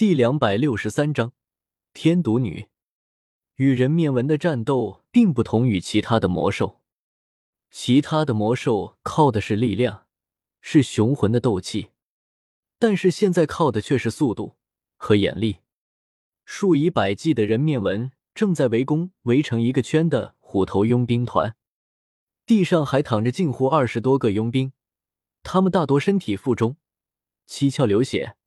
第两百六十三章天毒女与人面纹的战斗并不同于其他的魔兽，其他的魔兽靠的是力量，是雄浑的斗气，但是现在靠的却是速度和眼力。数以百计的人面纹正在围攻围成一个圈的虎头佣兵团，地上还躺着近乎二十多个佣兵，他们大多身体负重，七窍流血。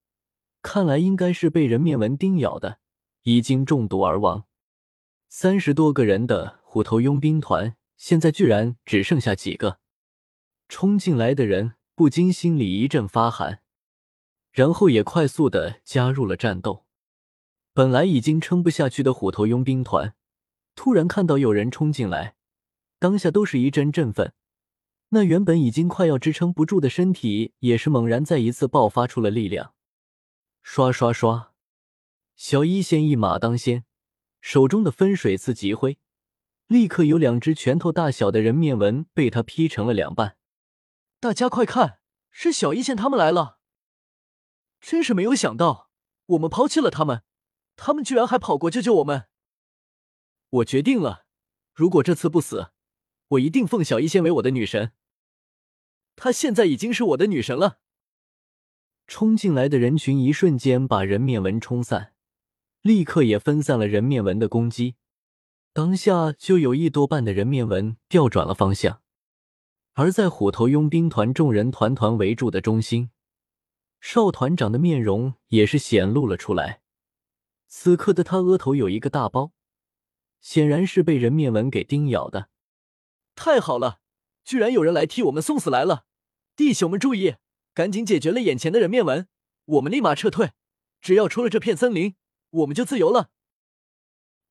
看来应该是被人面纹叮咬的，已经中毒而亡。三十多个人的虎头佣兵团，现在居然只剩下几个。冲进来的人不禁心里一阵发寒，然后也快速的加入了战斗。本来已经撑不下去的虎头佣兵团，突然看到有人冲进来，当下都是一阵振奋。那原本已经快要支撑不住的身体，也是猛然再一次爆发出了力量。刷刷刷！小一仙一马当先，手中的分水刺急挥，立刻有两只拳头大小的人面纹被他劈成了两半。大家快看，是小一仙他们来了！真是没有想到，我们抛弃了他们，他们居然还跑过救救我们。我决定了，如果这次不死，我一定奉小一仙为我的女神。她现在已经是我的女神了。冲进来的人群一瞬间把人面纹冲散，立刻也分散了人面纹的攻击。当下就有一多半的人面纹调转了方向，而在虎头佣兵团众人团团围住的中心，少团长的面容也是显露了出来。此刻的他额头有一个大包，显然是被人面纹给叮咬的。太好了，居然有人来替我们送死来了！弟兄们注意！赶紧解决了眼前的人面纹，我们立马撤退。只要出了这片森林，我们就自由了。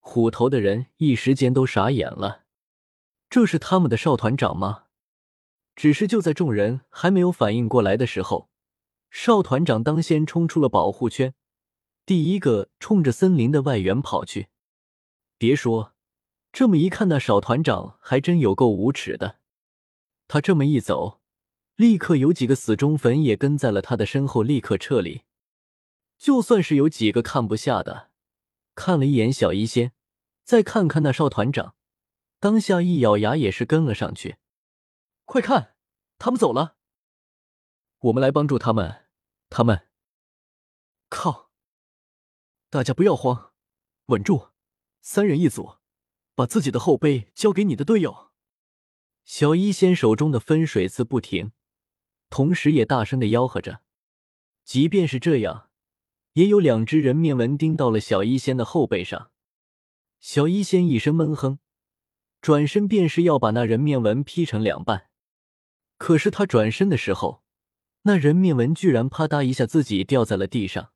虎头的人一时间都傻眼了，这是他们的少团长吗？只是就在众人还没有反应过来的时候，少团长当先冲出了保护圈，第一个冲着森林的外缘跑去。别说，这么一看，那少团长还真有够无耻的。他这么一走。立刻有几个死忠粉也跟在了他的身后，立刻撤离。就算是有几个看不下的，看了一眼小医仙，再看看那少团长，当下一咬牙也是跟了上去。快看，他们走了，我们来帮助他们。他们，靠！大家不要慌，稳住，三人一组，把自己的后背交给你的队友。小医仙手中的分水刺不停。同时也大声的吆喝着，即便是这样，也有两只人面纹钉到了小医仙的后背上。小医仙一声闷哼，转身便是要把那人面纹劈成两半。可是他转身的时候，那人面纹居然啪嗒一下自己掉在了地上，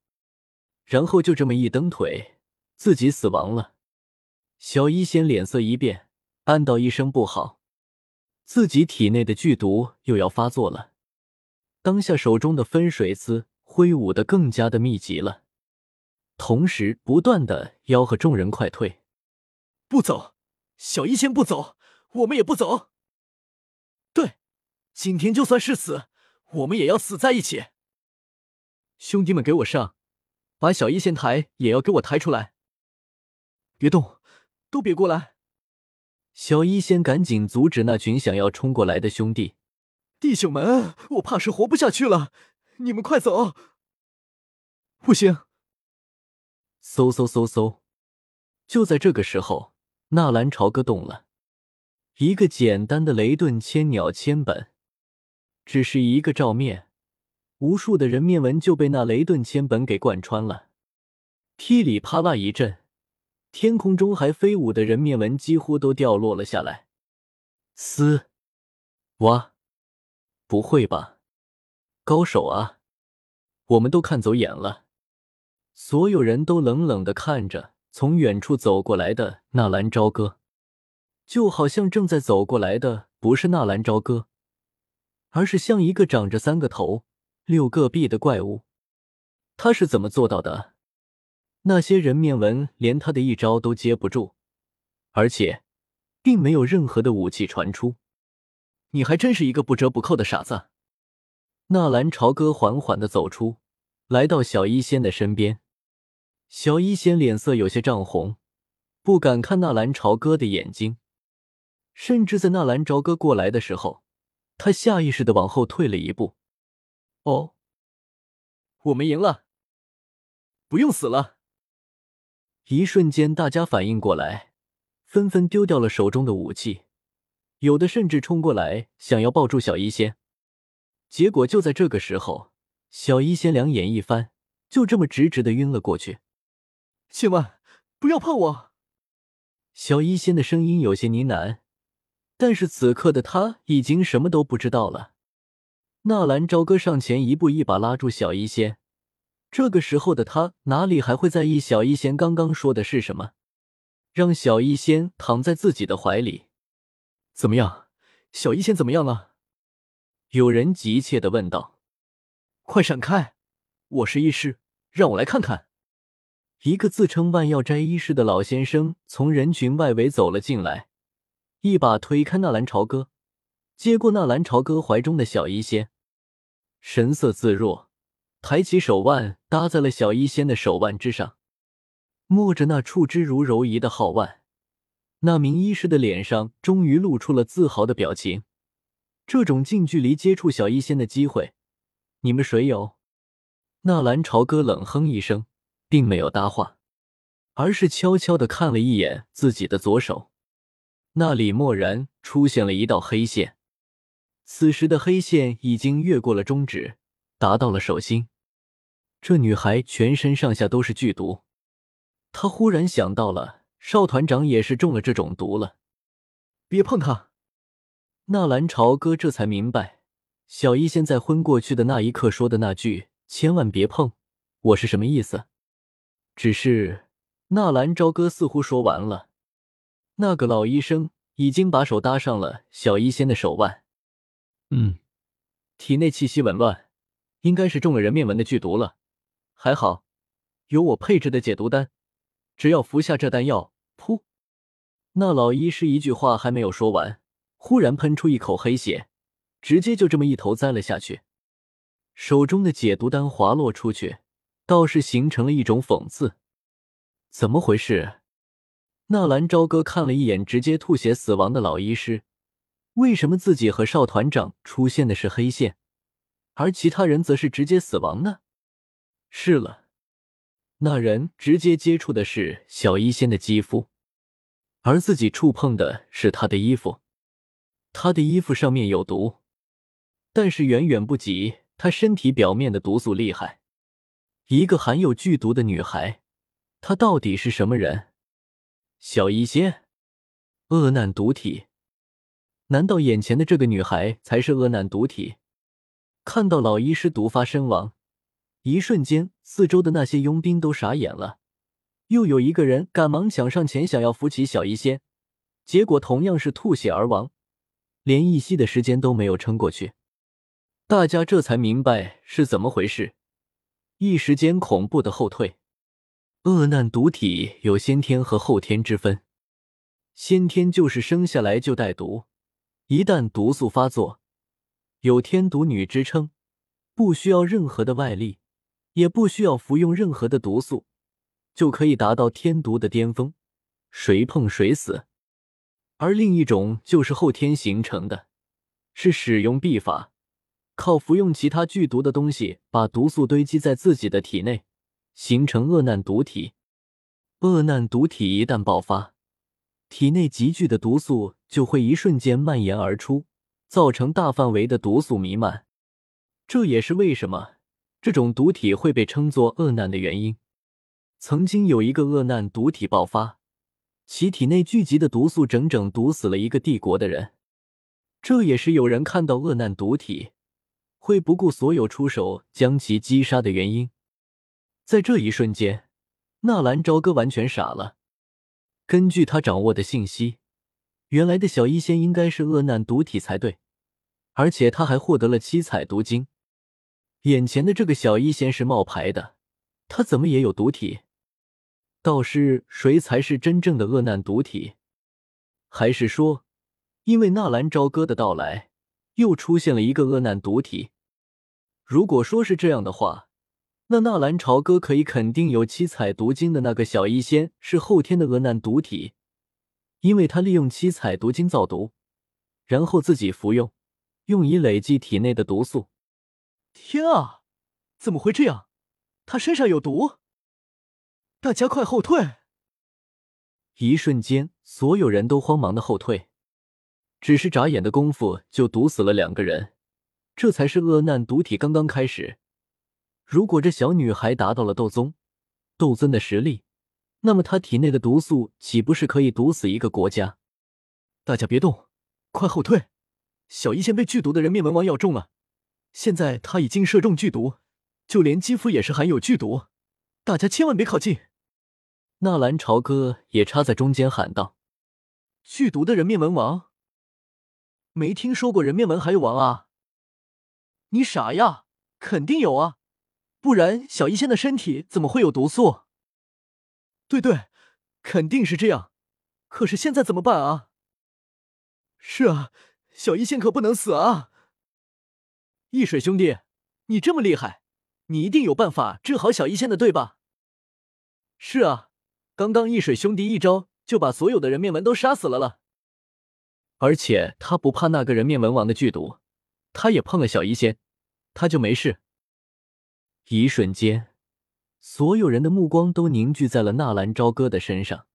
然后就这么一蹬腿，自己死亡了。小医仙脸色一变，暗道一声不好，自己体内的剧毒又要发作了。当下手中的分水丝挥舞的更加的密集了，同时不断的吆喝众人快退，不走，小医仙不走，我们也不走。对，今天就算是死，我们也要死在一起。兄弟们，给我上，把小医仙抬也要给我抬出来。别动，都别过来。小医仙赶紧阻止那群想要冲过来的兄弟。弟兄们，我怕是活不下去了，你们快走！不行！嗖嗖嗖嗖！就在这个时候，纳兰朝歌动了一个简单的雷遁千鸟千本，只是一个照面，无数的人面纹就被那雷遁千本给贯穿了。噼里啪啦一阵，天空中还飞舞的人面纹几乎都掉落了下来。嘶！哇！不会吧，高手啊！我们都看走眼了。所有人都冷冷的看着从远处走过来的纳兰朝歌，就好像正在走过来的不是纳兰朝歌，而是像一个长着三个头、六个臂的怪物。他是怎么做到的？那些人面纹连他的一招都接不住，而且并没有任何的武器传出。你还真是一个不折不扣的傻子。纳兰朝歌缓缓的走出来到小医仙的身边，小医仙脸色有些涨红，不敢看纳兰朝歌的眼睛，甚至在纳兰朝歌过来的时候，他下意识的往后退了一步。哦，我们赢了，不用死了。一瞬间，大家反应过来，纷纷丢掉了手中的武器，有的甚至冲过来想要抱住小医仙。结果就在这个时候，小医仙两眼一翻，就这么直直的晕了过去。千万不要碰我！小医仙的声音有些呢喃，但是此刻的他已经什么都不知道了。纳兰朝歌上前一步，一把拉住小医仙。这个时候的他哪里还会在意小医仙刚刚说的是什么？让小医仙躺在自己的怀里。怎么样，小医仙怎么样了？有人急切的问道。快闪开！我是医师，让我来看看。一个自称万药斋医师的老先生从人群外围走了进来，一把推开纳兰朝歌，接过纳兰朝歌怀中的小医仙。神色自若，抬起手腕搭在了小医仙的手腕之上，摸着那触之如柔夷的皓腕，那名医师的脸上终于露出了自豪的表情。这种近距离接触小医仙的机会，你们谁有？纳兰朝歌冷哼一声，并没有搭话，而是悄悄的看了一眼自己的左手，那里蓦然出现了一道黑线。此时的黑线已经越过了中指，达到了手心。这女孩全身上下都是剧毒，他忽然想到了少团长也是中了这种毒了。别碰他！纳兰朝歌这才明白，小医仙在昏过去的那一刻说的那句“千万别碰我”是什么意思。只是纳兰朝歌似乎说完了，那个老医生已经把手搭上了小医仙的手腕。嗯，体内气息紊乱，应该是中了人面纹的剧毒了。还好有我配置的解毒丹，只要服下这丹药，噗！那老医师一句话还没有说完，忽然喷出一口黑血，直接就这么一头栽了下去。手中的解毒丹滑落出去，倒是形成了一种讽刺。怎么回事？纳兰朝歌看了一眼直接吐血死亡的老医师。为什么自己和少团长出现的是黑线，而其他人则是直接死亡呢？是了，那人直接接触的是小医仙的肌肤，而自己触碰的是他的衣服。他的衣服上面有毒，但是远远不及他身体表面的毒素厉害。一个含有剧毒的女孩，她到底是什么人？小医仙，恶难毒体。难道眼前的这个女孩才是恶难毒体？看到老医师毒发身亡，一瞬间，四周的那些佣兵都傻眼了。又有一个人赶忙抢上前，想要扶起小医仙，结果同样是吐血而亡，连一息的时间都没有撑过去。大家这才明白是怎么回事，一时间恐怖的后退。恶难毒体有先天和后天之分，先天就是生下来就带毒。一旦毒素发作，有天毒女之称，不需要任何的外力，也不需要服用任何的毒素，就可以达到天毒的巅峰，谁碰谁死。而另一种就是后天形成的，是使用秘法，靠服用其他剧毒的东西，把毒素堆积在自己的体内，形成恶难毒体。恶难毒体一旦爆发。体内集聚的毒素就会一瞬间蔓延而出，造成大范围的毒素弥漫。这也是为什么这种毒体会被称作恶难的原因。曾经有一个恶难毒体爆发，其体内聚集的毒素整整毒死了一个帝国的人。这也是有人看到恶难毒体会不顾所有出手将其击杀的原因。在这一瞬间，纳兰朝歌完全傻了。根据他掌握的信息，原来的小医仙应该是恶难毒体才对，而且他还获得了七彩毒晶。眼前的这个小医仙是冒牌的，他怎么也有毒体？倒是谁才是真正的恶难毒体？还是说，因为纳兰朝歌的到来，又出现了一个恶难毒体？如果说是这样的话，那纳兰朝歌可以肯定有七彩毒晶的那个小医仙是后天的恶难毒体，因为他利用七彩毒晶造毒，然后自己服用，用以累积体内的毒素。天啊，怎么会这样？他身上有毒！大家快后退！一瞬间，所有人都慌忙的后退，只是眨眼的功夫就毒死了两个人，这才是恶难毒体刚刚开始。如果这小女孩达到了斗宗、斗尊的实力，那么她体内的毒素岂不是可以毒死一个国家？大家别动，快后退！小医仙被剧毒的人面纹王咬中了，现在他已经射中剧毒，就连肌肤也是含有剧毒，大家千万别靠近！纳兰朝歌也插在中间喊道：“剧毒的人面纹王，没听说过人面纹还有王啊？你傻呀？肯定有啊！”不然，小医仙的身体怎么会有毒素？对对，肯定是这样。可是现在怎么办啊？是啊，小医仙可不能死啊！易水兄弟，你这么厉害，你一定有办法治好小医仙的，对吧？是啊，刚刚易水兄弟一招就把所有的人面纹都杀死了了。而且他不怕那个人面纹王的剧毒，他也碰了小医仙，他就没事。一瞬间，所有人的目光都凝聚在了纳兰朝歌的身上。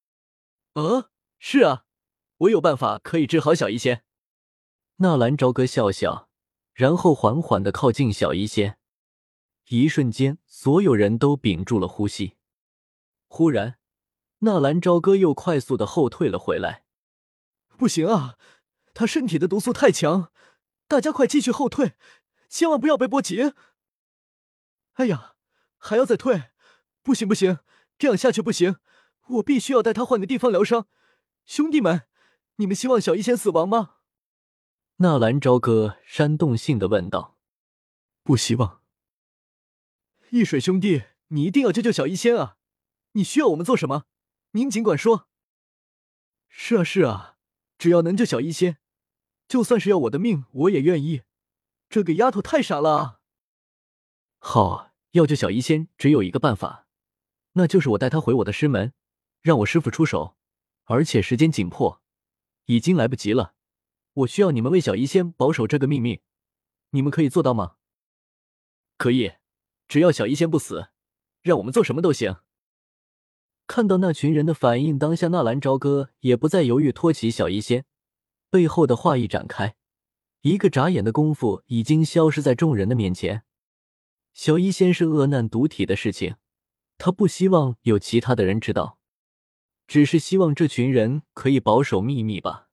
呃，是啊，我有办法可以治好小医仙。纳兰朝歌笑笑，然后缓缓的靠近小医仙。一瞬间，所有人都屏住了呼吸。忽然，纳兰朝歌又快速的后退了回来。不行啊，他身体的毒素太强，大家快继续后退，千万不要被波及。哎呀，还要再退？不行不行，这样下去不行，我必须要带他换个地方疗伤。兄弟们，你们希望小医仙死亡吗？纳兰朝歌煽动性的问道。不希望。易水兄弟，你一定要救救小医仙啊！你需要我们做什么？您尽管说。是啊是啊，只要能救小医仙，就算是要我的命，我也愿意。这个丫头太傻了啊！好，要救小医仙只有一个办法，那就是我带她回我的师门，让我师傅出手。而且时间紧迫，已经来不及了。我需要你们为小医仙保守这个秘密，你们可以做到吗？可以，只要小医仙不死，让我们做什么都行。看到那群人的反应，当下纳兰朝歌也不再犹豫，托起小医仙，背后的话一展开，一个眨眼的功夫，已经消失在众人的面前。小医仙是恶难毒体的事情，他不希望有其他的人知道，只是希望这群人可以保守秘密吧。